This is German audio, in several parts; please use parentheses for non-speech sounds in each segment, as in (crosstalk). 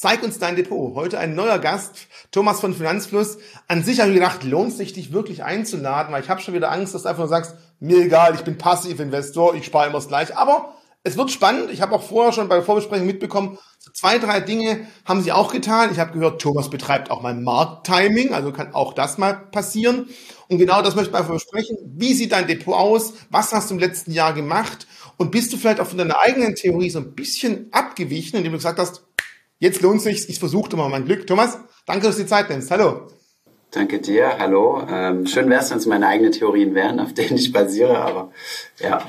Zeig uns dein Depot. Heute ein neuer Gast, Thomas von Finanzfluss. An sich habe ich gedacht, lohnt sich dich wirklich einzuladen, weil ich habe schon wieder Angst, dass du einfach nur sagst, mir egal, ich bin Passivinvestor, ich spare immer das gleiche. Aber es wird spannend. Ich habe auch vorher schon bei der Vorbesprechung mitbekommen, so zwei, drei Dinge haben sie auch getan. Ich habe gehört, Thomas betreibt auch mal Markttiming, also kann auch das mal passieren. Und genau das möchte ich einfach besprechen. Wie sieht dein Depot aus? Was hast du im letzten Jahr gemacht? Und bist du vielleicht auch von deiner eigenen Theorie so ein bisschen abgewichen, indem du gesagt hast, jetzt lohnt es sich, ich versuche mal mein Glück. Thomas, danke, dass du die Zeit nimmst. Hallo. Danke dir, hallo. Ähm, schön wäre es, wenn es meine eigenen Theorien wären, auf denen ich basiere, aber ja,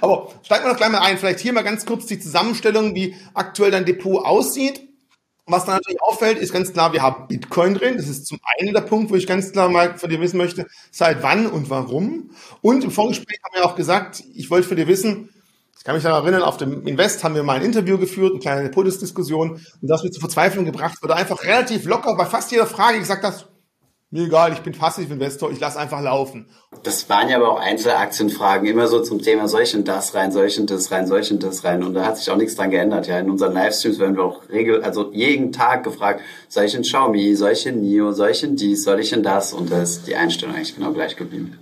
aber steigen wir doch gleich mal ein. Vielleicht hier mal ganz kurz die Zusammenstellung, wie aktuell dein Depot aussieht. Was da natürlich auffällt, ist ganz klar, wir haben Bitcoin drin. Das ist zum einen der Punkt, wo ich ganz klar mal von dir wissen möchte, seit wann und warum. Und im Vorgespräch haben wir auch gesagt, ich wollte von dir wissen, ich kann mich daran erinnern, auf dem Invest haben wir mal ein Interview geführt, eine kleine Podiumsdiskussion und das wird zur Verzweiflung gebracht, du einfach relativ locker bei fast jeder Frage gesagt hast, mir egal, ich bin Passivinvestor, ich lasse einfach laufen. Das waren ja aber auch Einzelaktienfragen, immer so zum Thema soll ich in das rein, soll ich in das rein, soll ich in das rein. Und da hat sich auch nichts dran geändert. Ja, in unseren Livestreams werden wir auch regel, also jeden Tag gefragt, soll ich in Xiaomi, soll ich in NIO, soll ich in dies, soll ich in das? Und da ist die Einstellung eigentlich genau gleich geblieben.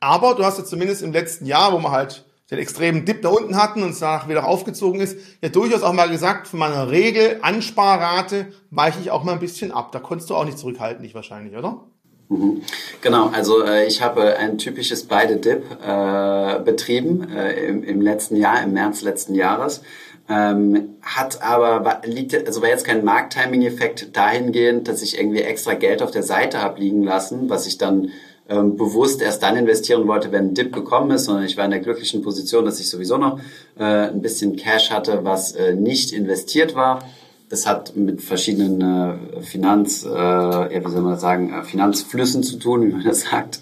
Aber du hast ja zumindest im letzten Jahr, wo man halt den extremen Dip da unten hatten und danach wieder aufgezogen ist, ja durchaus auch mal gesagt, von meiner Regel Ansparrate weiche ich auch mal ein bisschen ab. Da konntest du auch nicht zurückhalten, nicht wahrscheinlich, oder? Mhm. Genau, also äh, ich habe ein typisches Beide Dip äh, betrieben äh, im, im letzten Jahr, im März letzten Jahres. Ähm, hat aber liegt also war jetzt kein Markttiming-Effekt dahingehend, dass ich irgendwie extra Geld auf der Seite habe liegen lassen, was ich dann ähm, bewusst erst dann investieren wollte, wenn ein Dip gekommen ist, sondern ich war in der glücklichen Position, dass ich sowieso noch äh, ein bisschen Cash hatte, was äh, nicht investiert war. Das hat mit verschiedenen äh, Finanz, äh, ja, wie soll man sagen, äh, Finanzflüssen zu tun, (laughs) wie man das sagt,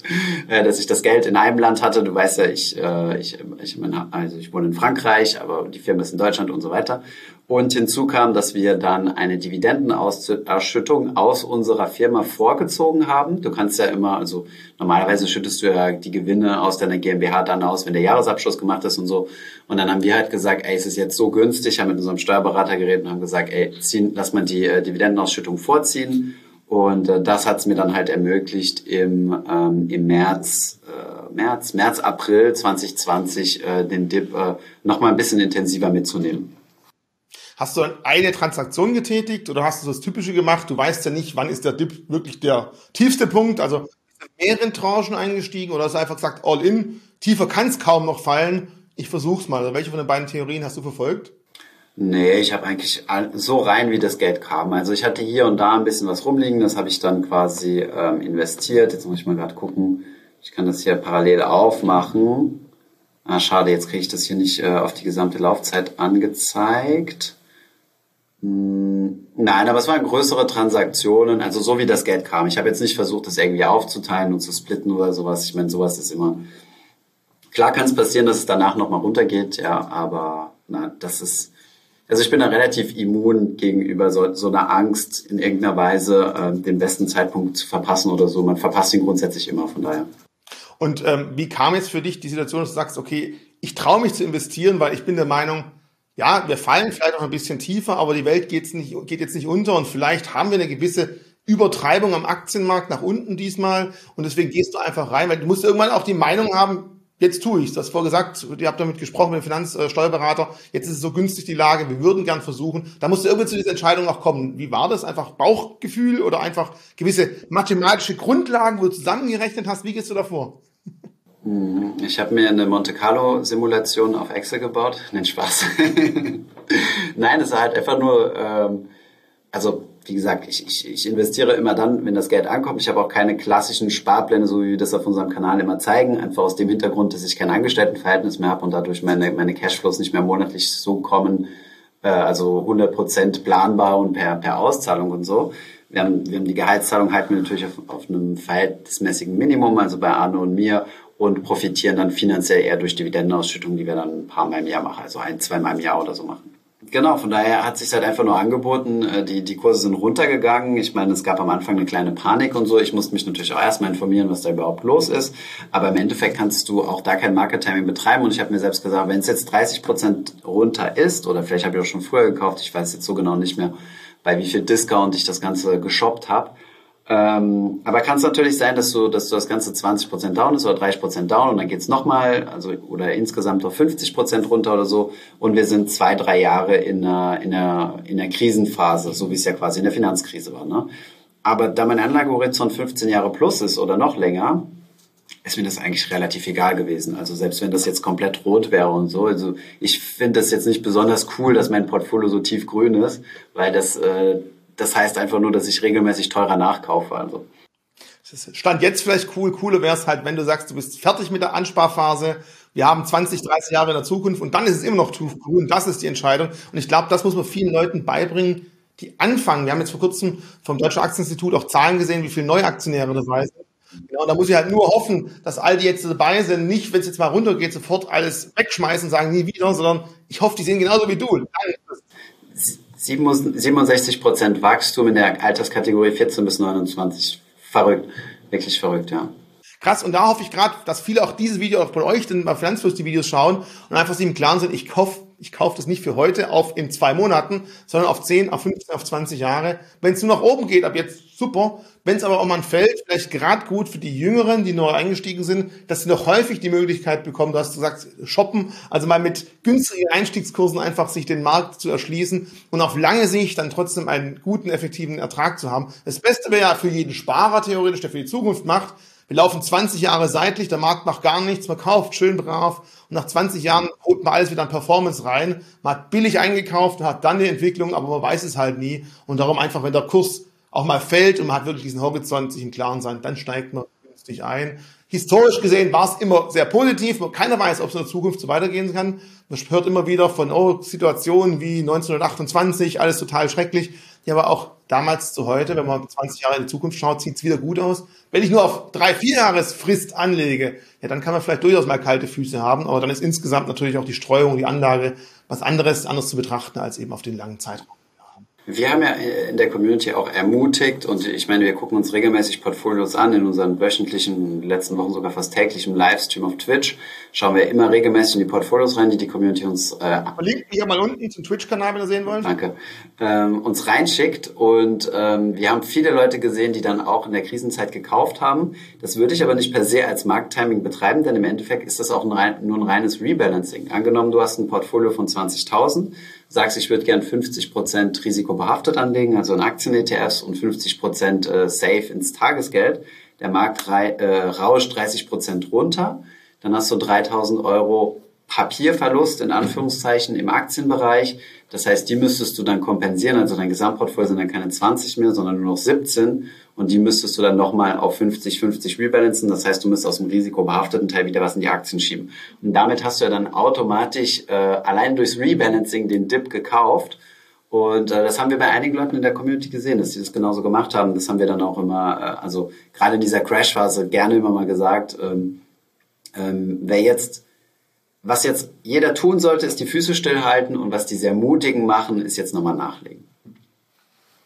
äh, dass ich das Geld in einem Land hatte. Du weißt ja, ich, äh, ich, ich, meine, also ich wohne in Frankreich, aber die Firma ist in Deutschland und so weiter. Und hinzu kam, dass wir dann eine Dividendenausschüttung aus unserer Firma vorgezogen haben. Du kannst ja immer, also normalerweise schüttest du ja die Gewinne aus deiner GmbH dann aus, wenn der Jahresabschluss gemacht ist und so. Und dann haben wir halt gesagt, ey, es ist jetzt so günstig, haben mit unserem Steuerberater geredet und haben gesagt, ey, ziehen, lass mal die äh, Dividendenausschüttung vorziehen. Und äh, das hat es mir dann halt ermöglicht, im, ähm, im März, äh, März, März, April 2020 äh, den Dip äh, nochmal ein bisschen intensiver mitzunehmen. Hast du eine Transaktion getätigt oder hast du das Typische gemacht? Du weißt ja nicht, wann ist der Dip wirklich der tiefste Punkt. Also ist in mehreren Tranchen eingestiegen oder hast du einfach gesagt, all in, tiefer kann es kaum noch fallen. Ich versuch's mal. Also welche von den beiden Theorien hast du verfolgt? Nee, ich habe eigentlich so rein, wie das Geld kam. Also ich hatte hier und da ein bisschen was rumliegen, das habe ich dann quasi ähm, investiert. Jetzt muss ich mal gerade gucken. Ich kann das hier parallel aufmachen. Ah, schade, jetzt kriege ich das hier nicht äh, auf die gesamte Laufzeit angezeigt. Hm, nein, aber es waren größere Transaktionen, also so wie das Geld kam. Ich habe jetzt nicht versucht, das irgendwie aufzuteilen und zu splitten oder sowas. Ich meine, sowas ist immer. Klar kann es passieren, dass es danach nochmal runtergeht, ja, aber na, das ist. Also ich bin da relativ immun gegenüber so, so einer Angst, in irgendeiner Weise äh, den besten Zeitpunkt zu verpassen oder so. Man verpasst ihn grundsätzlich immer, von daher. Und ähm, wie kam jetzt für dich die Situation, dass du sagst, okay, ich traue mich zu investieren, weil ich bin der Meinung, ja, wir fallen vielleicht noch ein bisschen tiefer, aber die Welt geht's nicht, geht jetzt nicht unter und vielleicht haben wir eine gewisse Übertreibung am Aktienmarkt nach unten diesmal und deswegen gehst du einfach rein, weil du musst irgendwann auch die Meinung haben, jetzt tue ich das vorher gesagt, ihr habt damit gesprochen mit dem Finanzsteuerberater, jetzt ist es so günstig die Lage, wir würden gern versuchen, da musst du irgendwie zu dieser Entscheidung auch kommen. Wie war das? Einfach Bauchgefühl oder einfach gewisse mathematische Grundlagen, wo du zusammengerechnet hast, wie gehst du davor? Mhm. Ich habe mir eine Monte Carlo Simulation auf Excel gebaut. Nein, Spaß. (laughs) Nein, es ist halt einfach nur, ähm, also wie gesagt, ich, ich, ich investiere immer dann, wenn das Geld ankommt. Ich habe auch keine klassischen Sparpläne, so wie wir das auf unserem Kanal immer zeigen. Einfach aus dem Hintergrund, dass ich kein Angestelltenverhältnis mehr habe und dadurch meine, meine Cashflows nicht mehr monatlich so kommen, äh, also 100% planbar und per, per Auszahlung und so. Wir haben, wir haben die Gehaltszahlung halten wir natürlich auf, auf einem verhältnismäßigen Minimum, also bei Arno und mir und profitieren dann finanziell eher durch Dividendenausschüttungen, die wir dann ein paar Mal im Jahr machen, also ein, zwei Mal im Jahr oder so machen. Genau, von daher hat sich halt einfach nur angeboten, äh, die, die Kurse sind runtergegangen. Ich meine, es gab am Anfang eine kleine Panik und so. Ich musste mich natürlich auch erstmal informieren, was da überhaupt los ist. Aber im Endeffekt kannst du auch da kein Market Timing betreiben. Und ich habe mir selbst gesagt, wenn es jetzt 30 Prozent runter ist, oder vielleicht habe ich auch schon früher gekauft, ich weiß jetzt so genau nicht mehr, bei wie viel Discount ich das Ganze geshoppt habe, ähm, aber kann es natürlich sein, dass du, dass du das Ganze 20% down ist oder 30% down und dann geht's nochmal, also oder insgesamt auf 50% runter oder so. Und wir sind zwei, drei Jahre in einer, in einer, in einer Krisenphase, so wie es ja quasi in der Finanzkrise war. Ne? Aber da mein Anlagehorizont 15 Jahre plus ist oder noch länger, ist mir das eigentlich relativ egal gewesen. Also selbst wenn das jetzt komplett rot wäre und so. Also ich finde das jetzt nicht besonders cool, dass mein Portfolio so tiefgrün ist, weil das äh, das heißt einfach nur, dass ich regelmäßig teurer nachkaufe. Also. Stand jetzt vielleicht cool. Cooler wäre es halt, wenn du sagst, du bist fertig mit der Ansparphase. Wir haben 20, 30 Jahre in der Zukunft und dann ist es immer noch grün. Das ist die Entscheidung. Und ich glaube, das muss man vielen Leuten beibringen, die anfangen. Wir haben jetzt vor kurzem vom Deutschen Aktieninstitut auch Zahlen gesehen, wie viele Neuaktionäre dabei sind. Genau, da muss ich halt nur hoffen, dass all die jetzt dabei sind, nicht, wenn es jetzt mal runtergeht, sofort alles wegschmeißen und sagen, nie wieder, sondern ich hoffe, die sehen genauso wie du. 67 Prozent Wachstum in der Alterskategorie 14 bis 29. Verrückt. Wirklich verrückt, ja. Krass, und da hoffe ich gerade, dass viele auch dieses Video auch von euch denn bei Finanzfluss die Videos schauen und einfach sich im Klaren sind, ich kaufe ich kaufe das nicht für heute auf in zwei Monaten, sondern auf 10, auf 15, auf 20 Jahre. Wenn es nur nach oben geht, ab jetzt super. Wenn es aber auch mal fällt, vielleicht gerade gut für die Jüngeren, die neu eingestiegen sind, dass sie noch häufig die Möglichkeit bekommen, du hast gesagt, shoppen, also mal mit günstigen Einstiegskursen einfach sich den Markt zu erschließen und auf lange Sicht dann trotzdem einen guten, effektiven Ertrag zu haben. Das Beste wäre ja für jeden Sparer theoretisch, der für die Zukunft macht, wir laufen 20 Jahre seitlich, der Markt macht gar nichts, man kauft schön brav und nach 20 Jahren man alles wieder in Performance rein. Man hat billig eingekauft und hat dann die Entwicklung, aber man weiß es halt nie. Und darum einfach, wenn der Kurs auch mal fällt und man hat wirklich diesen Horizont, sich im Klaren sein, dann steigt man günstig ein. Historisch gesehen war es immer sehr positiv. Keiner weiß, ob es in der Zukunft so weitergehen kann. Man hört immer wieder von oh, Situationen wie 1928, alles total schrecklich. Ja, aber auch damals zu heute, wenn man 20 Jahre in die Zukunft schaut, sieht es wieder gut aus. Wenn ich nur auf drei, vier Jahresfrist anlege, ja, dann kann man vielleicht durchaus mal kalte Füße haben, aber dann ist insgesamt natürlich auch die Streuung, die Anlage was anderes, anders zu betrachten als eben auf den langen Zeitraum. Wir haben ja in der Community auch ermutigt und ich meine, wir gucken uns regelmäßig Portfolios an in unseren wöchentlichen, letzten Wochen sogar fast täglichen Livestream auf Twitch. Schauen wir immer regelmäßig in die Portfolios rein, die die Community uns äh, Verlinkt hier mal unten zum Twitch-Kanal, wenn ihr sehen wollt. Danke. Ähm, uns reinschickt und ähm, wir haben viele Leute gesehen, die dann auch in der Krisenzeit gekauft haben. Das würde ich aber nicht per se als Markttiming betreiben, denn im Endeffekt ist das auch ein nur ein reines Rebalancing. Angenommen, du hast ein Portfolio von 20.000 sagst, ich würde gern 50 Prozent risikobehaftet anlegen, also in Aktien-ETFs und 50 Prozent äh, safe ins Tagesgeld. Der Markt äh, rauscht 30 Prozent runter. Dann hast du 3000 Euro Papierverlust in Anführungszeichen im Aktienbereich. Das heißt, die müsstest du dann kompensieren. Also dein Gesamtportfolio sind dann keine 20 mehr, sondern nur noch 17. Und die müsstest du dann nochmal auf 50-50 rebalancen. Das heißt, du müsst aus dem risikobehafteten Teil wieder was in die Aktien schieben. Und damit hast du ja dann automatisch äh, allein durchs Rebalancing den Dip gekauft. Und äh, das haben wir bei einigen Leuten in der Community gesehen, dass sie das genauso gemacht haben. Das haben wir dann auch immer, äh, also gerade in dieser Crash-Phase gerne immer mal gesagt, ähm, ähm, wer jetzt was jetzt jeder tun sollte, ist die Füße stillhalten und was die sehr mutigen machen, ist jetzt nochmal nachlegen.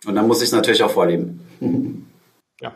Und dann muss ich es natürlich auch vorleben. Ja.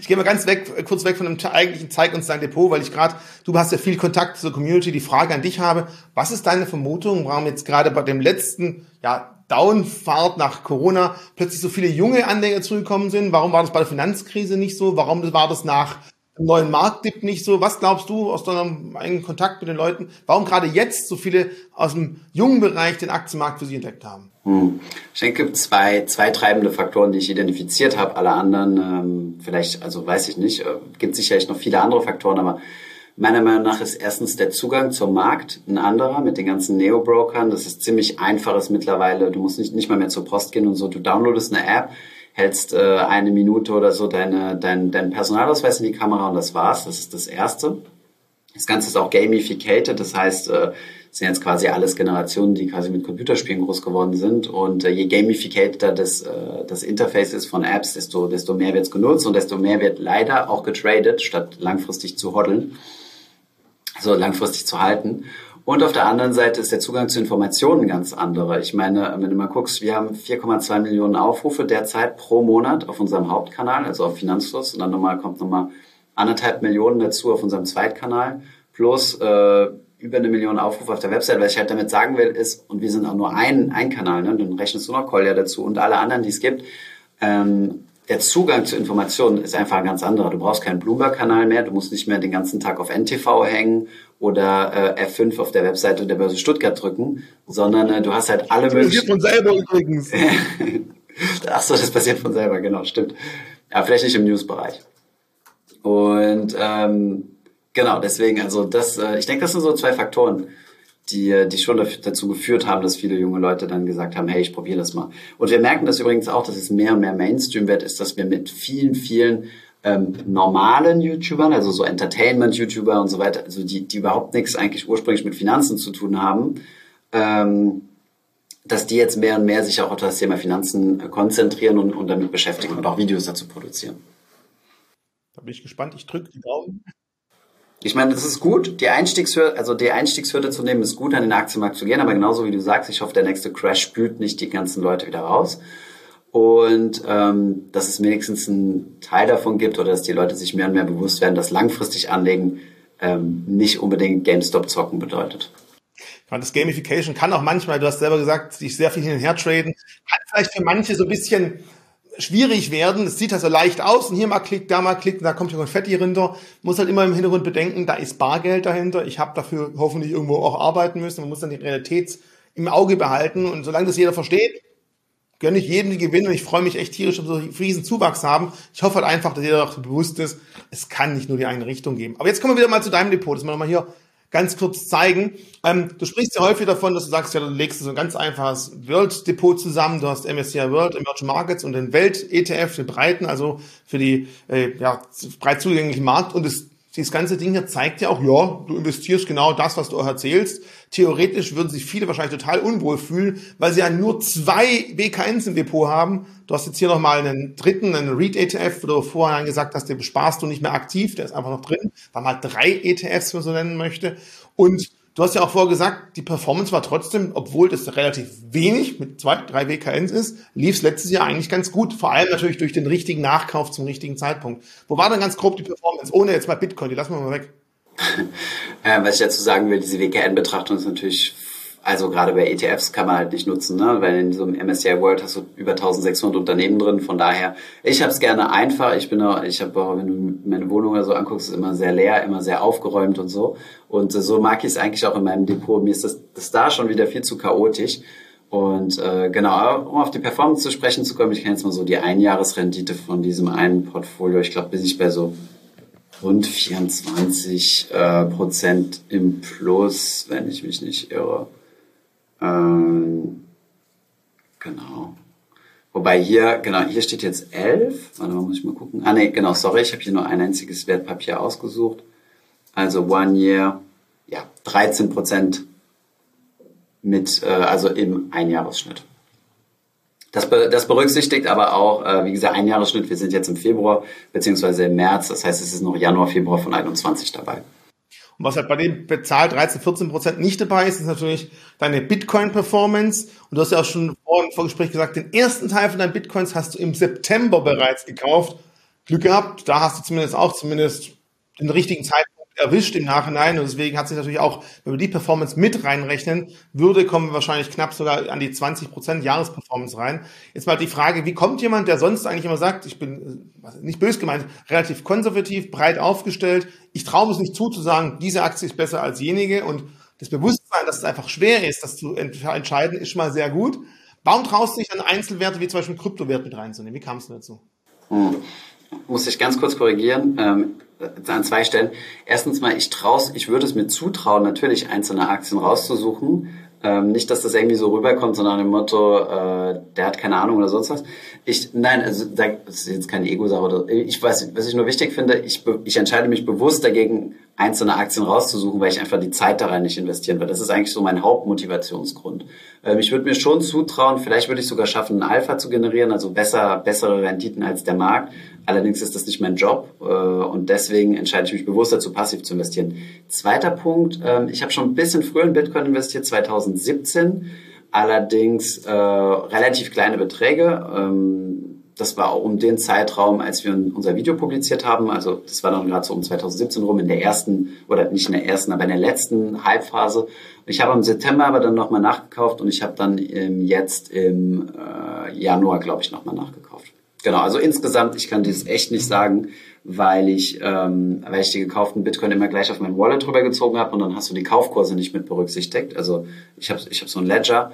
Ich gehe mal ganz weg, kurz weg von dem eigentlichen Zeig uns dein Depot, weil ich gerade, du hast ja viel Kontakt zur Community, die Frage an dich habe. Was ist deine Vermutung, warum jetzt gerade bei dem letzten, ja, Downfahrt nach Corona plötzlich so viele junge Anleger zurückgekommen sind? Warum war das bei der Finanzkrise nicht so? Warum war das nach neuen Marktdip nicht so. Was glaubst du aus deinem eigenen Kontakt mit den Leuten, warum gerade jetzt so viele aus dem jungen Bereich den Aktienmarkt für sich entdeckt haben? Hm. Ich denke, zwei, zwei treibende Faktoren, die ich identifiziert habe. Alle anderen, ähm, vielleicht, also weiß ich nicht, äh, gibt sicherlich noch viele andere Faktoren, aber Meiner Meinung nach ist erstens der Zugang zum Markt ein anderer mit den ganzen Neo-Brokern. Das ist ziemlich einfaches mittlerweile. Du musst nicht, nicht mal mehr zur Post gehen und so. Du downloadest eine App, hältst äh, eine Minute oder so deine, dein, dein Personalausweis in die Kamera und das war's. Das ist das Erste. Das Ganze ist auch gamificated, das heißt, äh, sind jetzt quasi alles Generationen, die quasi mit Computerspielen groß geworden sind. Und äh, je gamificated das, äh, das Interface ist von Apps, desto, desto mehr wird's genutzt und desto mehr wird leider auch getradet, statt langfristig zu hoddeln, also langfristig zu halten. Und auf der anderen Seite ist der Zugang zu Informationen ganz anderer. Ich meine, wenn du mal guckst, wir haben 4,2 Millionen Aufrufe derzeit pro Monat auf unserem Hauptkanal, also auf Finanzfluss. Und dann nochmal kommt nochmal anderthalb Millionen dazu auf unserem Zweitkanal. Plus äh, über eine Million Aufrufe auf der Website. Was ich halt damit sagen will, ist, und wir sind auch nur ein, ein Kanal, ne? dann rechnest du noch Kolja dazu und alle anderen, die es gibt. Ähm, der Zugang zu Informationen ist einfach ein ganz anderer. Du brauchst keinen Bloomberg-Kanal mehr, du musst nicht mehr den ganzen Tag auf NTV hängen oder äh, F5 auf der Webseite der Börse Stuttgart drücken, sondern äh, du hast halt alle möglichen... Das passiert von selber übrigens. (laughs) Ach so, das passiert von selber, genau, stimmt. Ja, vielleicht nicht im News-Bereich. Und ähm, genau, deswegen, also das, äh, ich denke, das sind so zwei Faktoren, die, die schon dazu geführt haben, dass viele junge Leute dann gesagt haben, hey, ich probiere das mal. Und wir merken das übrigens auch, dass es mehr und mehr Mainstream wird, ist, dass wir mit vielen, vielen ähm, normalen YouTubern, also so Entertainment-YouTuber und so weiter, also die, die überhaupt nichts eigentlich ursprünglich mit Finanzen zu tun haben, ähm, dass die jetzt mehr und mehr sich auch auf das Thema Finanzen äh, konzentrieren und, und damit beschäftigen und auch Videos dazu produzieren. Da bin ich gespannt. Ich drücke die Daumen. Ich meine, das ist gut. Die Einstiegshürde, also die Einstiegshürde zu nehmen, ist gut, an den Aktienmarkt zu gehen. Aber genauso wie du sagst, ich hoffe, der nächste Crash spült nicht die ganzen Leute wieder raus. Und ähm, dass es wenigstens einen Teil davon gibt oder dass die Leute sich mehr und mehr bewusst werden, dass langfristig anlegen ähm, nicht unbedingt GameStop zocken bedeutet. Das Gamification kann auch manchmal, du hast selber gesagt, sich sehr viel hin und her traden, kann vielleicht für manche so ein bisschen schwierig werden. Es sieht halt so leicht aus und hier mal klickt, da mal klickt, da kommt ja Konfetti runter. Muss halt immer im Hintergrund bedenken, da ist Bargeld dahinter. Ich habe dafür hoffentlich irgendwo auch arbeiten müssen. Man muss dann die Realität im Auge behalten und solange das jeder versteht, gönne ich jedem die Gewinne und ich freue mich echt tierisch, dass wir so riesen Zuwachs haben. Ich hoffe halt einfach, dass jeder auch bewusst ist, es kann nicht nur die eine Richtung geben. Aber jetzt kommen wir wieder mal zu deinem Depot, dass wir nochmal hier ganz kurz zeigen. Ähm, du sprichst ja häufig davon, dass du sagst, ja, du legst so ein ganz einfaches World-Depot zusammen. Du hast MSCI World, Emerging Markets und den Welt-ETF, den breiten, also für die äh, ja, breit zugänglichen Markt. Und das dieses ganze Ding hier zeigt ja auch, ja, du investierst genau das, was du auch erzählst. Theoretisch würden sich viele wahrscheinlich total unwohl fühlen, weil sie ja nur zwei BKNs im Depot haben. Du hast jetzt hier nochmal einen dritten, einen REIT ETF, wo du vorher gesagt hast, den besparst du nicht mehr aktiv, der ist einfach noch drin, weil halt drei ETFs, wenn man so nennen möchte. Und Du hast ja auch vorher gesagt, die Performance war trotzdem, obwohl das relativ wenig mit zwei, drei WKNs ist, lief es letztes Jahr eigentlich ganz gut. Vor allem natürlich durch den richtigen Nachkauf zum richtigen Zeitpunkt. Wo war denn ganz grob die Performance? Ohne jetzt mal Bitcoin, die lassen wir mal weg. (laughs) was ich dazu sagen will, diese WKN-Betrachtung ist natürlich also gerade bei ETFs kann man halt nicht nutzen, ne? weil in so einem MSCI World hast du über 1600 Unternehmen drin. Von daher, ich habe es gerne einfach. Ich bin auch, ich habe auch, wenn du meine Wohnung oder so anguckst, ist immer sehr leer, immer sehr aufgeräumt und so. Und äh, so mag ich es eigentlich auch in meinem Depot. Mir ist das, das da schon wieder viel zu chaotisch. Und äh, genau, um auf die Performance zu sprechen zu kommen, ich kann jetzt mal so die Einjahresrendite von diesem einen Portfolio, ich glaube, bin ich bei so rund 24 äh, Prozent im Plus, wenn ich mich nicht irre. Ähm, genau. Wobei hier, genau, hier steht jetzt 11. Warte mal, muss ich mal gucken. Ah, nee, genau, sorry, ich habe hier nur ein einziges Wertpapier ausgesucht. Also One Year, ja, 13 Prozent mit, äh, also im Einjahresschnitt. Das, be das berücksichtigt aber auch, äh, wie gesagt, Einjahresschnitt. Wir sind jetzt im Februar beziehungsweise im März. Das heißt, es ist noch Januar, Februar von 21 dabei. Und was halt bei dem bezahlt 13, 14 Prozent nicht dabei ist, ist natürlich deine Bitcoin-Performance. Und du hast ja auch schon vor im Vorgespräch gesagt, den ersten Teil von deinen Bitcoins hast du im September bereits gekauft. Glück gehabt, da hast du zumindest auch zumindest den richtigen Zeitpunkt erwischt im Nachhinein und deswegen hat sich natürlich auch, wenn wir die Performance mit reinrechnen, würde, kommen wir wahrscheinlich knapp sogar an die 20% Jahresperformance rein. Jetzt mal die Frage, wie kommt jemand, der sonst eigentlich immer sagt, ich bin, nicht bös gemeint, relativ konservativ, breit aufgestellt, ich traue es nicht zu, zu sagen, diese Aktie ist besser als jenige und das Bewusstsein, dass es einfach schwer ist, das zu entscheiden, ist schon mal sehr gut. Warum traust du dich an Einzelwerte wie zum Beispiel Kryptowert mit reinzunehmen? Wie kam es dazu? Hm. Muss ich ganz kurz korrigieren. Ähm an zwei Stellen. Erstens mal, ich traus, ich würde es mir zutrauen, natürlich einzelne Aktien rauszusuchen. Ähm, nicht, dass das irgendwie so rüberkommt, sondern im Motto, äh, der hat keine Ahnung oder sonst was. Ich, nein, also das ist jetzt keine Ego-Sache. Ich weiß, was ich nur wichtig finde, ich, ich entscheide mich bewusst dagegen, einzelne Aktien rauszusuchen, weil ich einfach die Zeit da rein nicht investieren will. Das ist eigentlich so mein Hauptmotivationsgrund. Ähm, ich würde mir schon zutrauen, vielleicht würde ich sogar schaffen, einen Alpha zu generieren, also besser, bessere Renditen als der Markt. Allerdings ist das nicht mein Job äh, und deswegen entscheide ich mich bewusst dazu, passiv zu investieren. Zweiter Punkt, ähm, ich habe schon ein bisschen früher in Bitcoin investiert, 2017, allerdings äh, relativ kleine Beträge. Ähm, das war um den Zeitraum, als wir unser Video publiziert haben. Also das war dann gerade so um 2017 rum in der ersten, oder nicht in der ersten, aber in der letzten Hypephase. Ich habe im September aber dann nochmal nachgekauft und ich habe dann im, jetzt im äh, Januar, glaube ich, nochmal nachgekauft. Genau, also insgesamt, ich kann dieses echt nicht sagen, weil ich, ähm, weil ich die gekauften Bitcoin immer gleich auf mein Wallet rübergezogen habe und dann hast du die Kaufkurse nicht mit berücksichtigt. Also ich habe ich hab so ein Ledger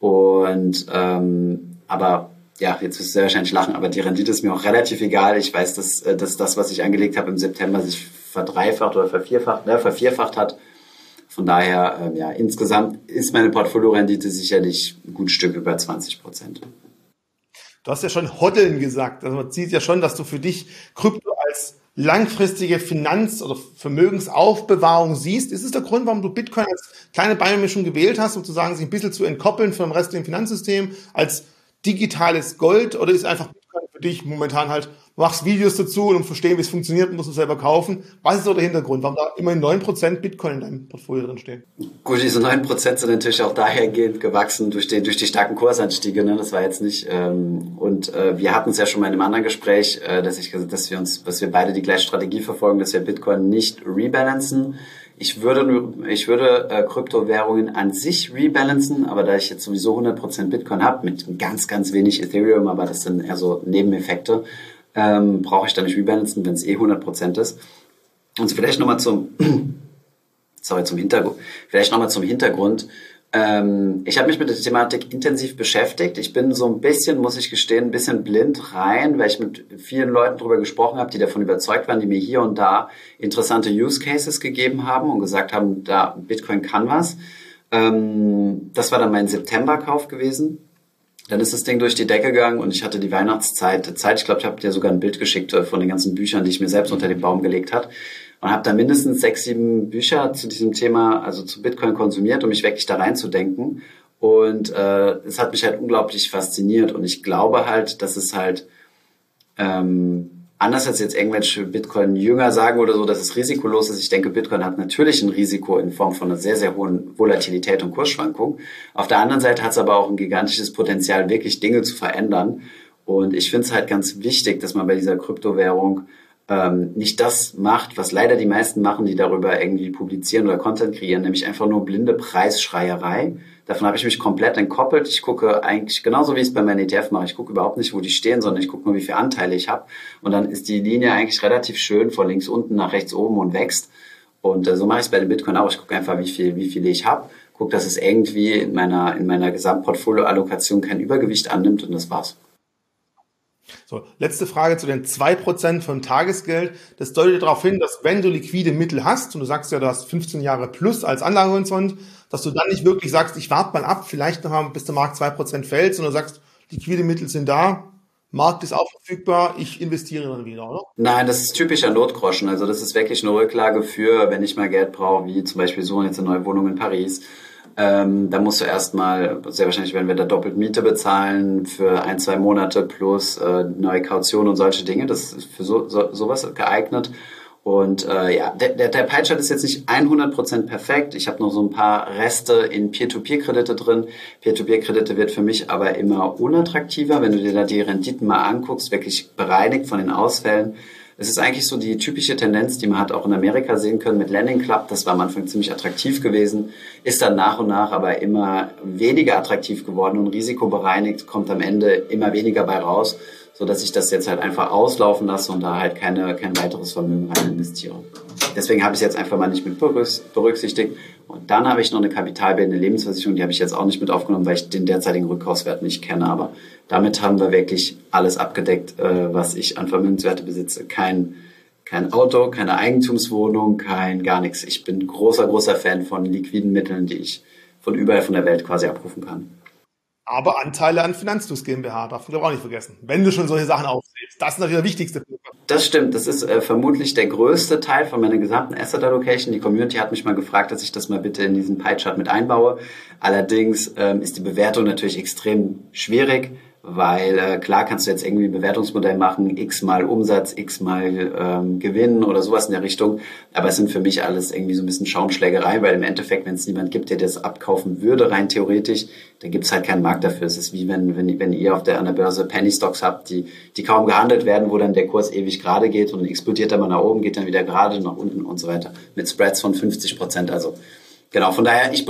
und ähm, aber ja, jetzt wirst du sehr wahrscheinlich lachen, aber die Rendite ist mir auch relativ egal. Ich weiß, dass, äh, dass das, was ich angelegt habe im September, sich verdreifacht oder vervierfacht, ne, vervierfacht hat. Von daher, ähm, ja, insgesamt ist meine Portfoliorendite sicherlich ein gut Stück über 20 Prozent. Du hast ja schon Hoddeln gesagt. Also man sieht ja schon, dass du für dich Krypto als langfristige Finanz- oder Vermögensaufbewahrung siehst. Ist es der Grund, warum du Bitcoin als kleine Beimischung gewählt hast, um zu sagen, sich ein bisschen zu entkoppeln vom restlichen Finanzsystem, als digitales Gold oder ist einfach für dich momentan halt, machst Videos dazu und um verstehen, wie es funktioniert, musst du selber kaufen. Was ist so der Hintergrund? Warum da immerhin 9% Bitcoin in deinem Portfolio drin stehen? Gut, diese 9% sind natürlich auch dahergehend gewachsen durch, den, durch die starken Kursanstiege. Ne? Das war jetzt nicht, ähm, und äh, wir hatten es ja schon mal in einem anderen Gespräch, äh, dass ich gesagt, dass wir uns, dass wir beide die gleiche Strategie verfolgen, dass wir Bitcoin nicht rebalancen, ich würde, ich würde äh, Kryptowährungen an sich rebalancen, aber da ich jetzt sowieso 100% Bitcoin habe, mit ganz, ganz wenig Ethereum, aber das sind eher so Nebeneffekte, ähm, brauche ich da nicht rebalancen, wenn es eh 100% ist. Und vielleicht nochmal zum, (clears throat) sorry, zum Hintergrund, vielleicht nochmal zum Hintergrund. Ähm, ich habe mich mit der Thematik intensiv beschäftigt. Ich bin so ein bisschen, muss ich gestehen, ein bisschen blind rein, weil ich mit vielen Leuten darüber gesprochen habe, die davon überzeugt waren, die mir hier und da interessante Use Cases gegeben haben und gesagt haben, da Bitcoin kann was. Ähm, das war dann mein September-Kauf gewesen. Dann ist das Ding durch die Decke gegangen und ich hatte die Weihnachtszeit Zeit. Ich glaube, ich habe dir sogar ein Bild geschickt äh, von den ganzen Büchern, die ich mir selbst unter den Baum gelegt hat und habe da mindestens sechs, sieben Bücher zu diesem Thema, also zu Bitcoin konsumiert, um mich wirklich da reinzudenken. Und äh, es hat mich halt unglaublich fasziniert und ich glaube halt, dass es halt ähm, anders als jetzt irgendwelche Bitcoin-Jünger sagen oder so, dass es risikolos ist. Ich denke, Bitcoin hat natürlich ein Risiko in Form von einer sehr, sehr hohen Volatilität und Kursschwankung. Auf der anderen Seite hat es aber auch ein gigantisches Potenzial, wirklich Dinge zu verändern. Und ich finde es halt ganz wichtig, dass man bei dieser Kryptowährung ähm, nicht das macht, was leider die meisten machen, die darüber irgendwie publizieren oder Content kreieren, nämlich einfach nur blinde Preisschreierei. Davon habe ich mich komplett entkoppelt. Ich gucke eigentlich genauso wie ich es bei meinen ETF mache. Ich gucke überhaupt nicht, wo die stehen, sondern ich gucke nur, wie viele Anteile ich habe. Und dann ist die Linie eigentlich relativ schön von links unten nach rechts oben und wächst. Und äh, so mache ich es bei den Bitcoin auch. Ich gucke einfach, wie viel, wie viele ich habe. Gucke, dass es irgendwie in meiner, in meiner Gesamtportfolio-Allokation kein Übergewicht annimmt und das war's. So, letzte Frage zu den zwei Prozent vom Tagesgeld. Das deutet darauf hin, dass wenn du liquide Mittel hast, und du sagst ja, du hast 15 Jahre plus als Anlagehorizont, dass du dann nicht wirklich sagst, ich warte mal ab, vielleicht noch mal, bis der Markt zwei Prozent fällt, sondern du sagst, liquide Mittel sind da, Markt ist auch verfügbar, ich investiere dann wieder, oder? Nein, das ist typischer Notgroschen. Also das ist wirklich eine Rücklage für, wenn ich mal Geld brauche, wie zum Beispiel so jetzt eine neue Wohnung in Paris ähm, da musst du erstmal, sehr wahrscheinlich werden wir da doppelt Miete bezahlen für ein, zwei Monate plus äh, neue Kaution und solche Dinge. Das ist für so, so, sowas geeignet. Und äh, ja, der, der, der Pie-Chart ist jetzt nicht 100% perfekt. Ich habe noch so ein paar Reste in Peer-to-Peer-Kredite drin. Peer-to-Peer-Kredite wird für mich aber immer unattraktiver, wenn du dir da die Renditen mal anguckst, wirklich bereinigt von den Ausfällen es ist eigentlich so die typische Tendenz, die man hat auch in Amerika sehen können mit Landing Club. Das war am Anfang ziemlich attraktiv gewesen, ist dann nach und nach aber immer weniger attraktiv geworden und risikobereinigt kommt am Ende immer weniger bei raus, so dass ich das jetzt halt einfach auslaufen lasse und da halt keine, kein weiteres Vermögen rein investiere. Deswegen habe ich es jetzt einfach mal nicht mit berücksichtigt. Und dann habe ich noch eine kapitalbildende Lebensversicherung, die habe ich jetzt auch nicht mit aufgenommen, weil ich den derzeitigen Rückkaufswert nicht kenne. Aber damit haben wir wirklich alles abgedeckt, äh, was ich an Vermögenswerte besitze. Kein, kein Auto, keine Eigentumswohnung, kein gar nichts. Ich bin großer, großer Fan von liquiden Mitteln, die ich von überall von der Welt quasi abrufen kann. Aber Anteile an Finanzfluss GmbH darfst du auch nicht vergessen. Wenn du schon solche Sachen aufzählst. Das ist natürlich der wichtigste Punkt. Das stimmt. Das ist äh, vermutlich der größte Teil von meiner gesamten Asset Allocation. Die Community hat mich mal gefragt, dass ich das mal bitte in diesen Pie Chart mit einbaue. Allerdings ähm, ist die Bewertung natürlich extrem schwierig weil äh, klar kannst du jetzt irgendwie ein Bewertungsmodell machen, x mal Umsatz, x mal ähm, Gewinn oder sowas in der Richtung, aber es sind für mich alles irgendwie so ein bisschen Schaumschlägerei, weil im Endeffekt, wenn es niemand gibt, der das abkaufen würde, rein theoretisch, dann gibt es halt keinen Markt dafür. Es ist wie wenn, wenn, wenn ihr auf der, an der Börse Penny Stocks habt, die, die kaum gehandelt werden, wo dann der Kurs ewig gerade geht und explodiert dann mal nach oben, geht dann wieder gerade nach unten und so weiter, mit Spreads von 50 Prozent, also genau, von daher, ich,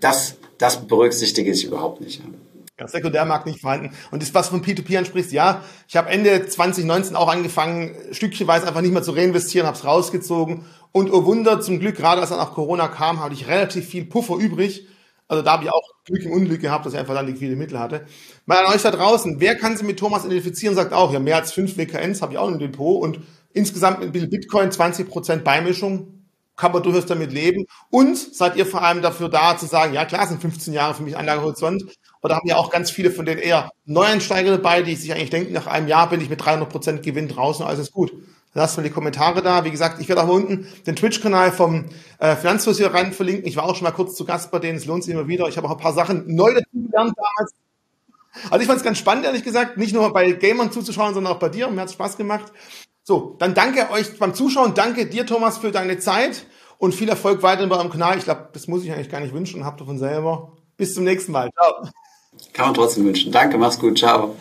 das, das berücksichtige ich überhaupt nicht. Ja. Ja, Sekundärmarkt nicht vorhanden. Und das, was von P2P ansprichst, ja, ich habe Ende 2019 auch angefangen, stückchenweise einfach nicht mehr zu reinvestieren, habe es rausgezogen. Und oh Wunder, zum Glück, gerade als dann auch Corona kam, hatte ich relativ viel Puffer übrig. Also da habe ich auch Glück im Unglück gehabt, dass ich einfach dann liquide Mittel hatte. Mal an euch da draußen, wer kann sich mit Thomas identifizieren, sagt auch, ja, mehr als fünf WKNs habe ich auch im Depot und insgesamt mit ein bisschen Bitcoin 20% Beimischung, kann man durchaus damit leben. Und seid ihr vor allem dafür da zu sagen, ja klar, sind 15 Jahre für mich Anlagehorizont, oder haben ja auch ganz viele von den eher Neueinsteiger dabei, die sich eigentlich denken, nach einem Jahr bin ich mit 300 Prozent Gewinn draußen, alles ist gut. Lasst mal die Kommentare da. Wie gesagt, ich werde auch unten den Twitch-Kanal vom äh, Finanzfluss hier rein verlinken. Ich war auch schon mal kurz zu Gast bei denen, es lohnt sich immer wieder. Ich habe auch ein paar Sachen neu dazu gelernt damals. Also ich fand es ganz spannend, ehrlich gesagt, nicht nur bei Gamern zuzuschauen, sondern auch bei dir. Mir hat Spaß gemacht. So, dann danke euch beim Zuschauen. Danke dir, Thomas, für deine Zeit und viel Erfolg weiterhin bei eurem Kanal. Ich glaube, das muss ich eigentlich gar nicht wünschen. Habt ihr von selber. Bis zum nächsten Mal. Ciao. Kann man trotzdem wünschen. Danke, mach's gut, ciao.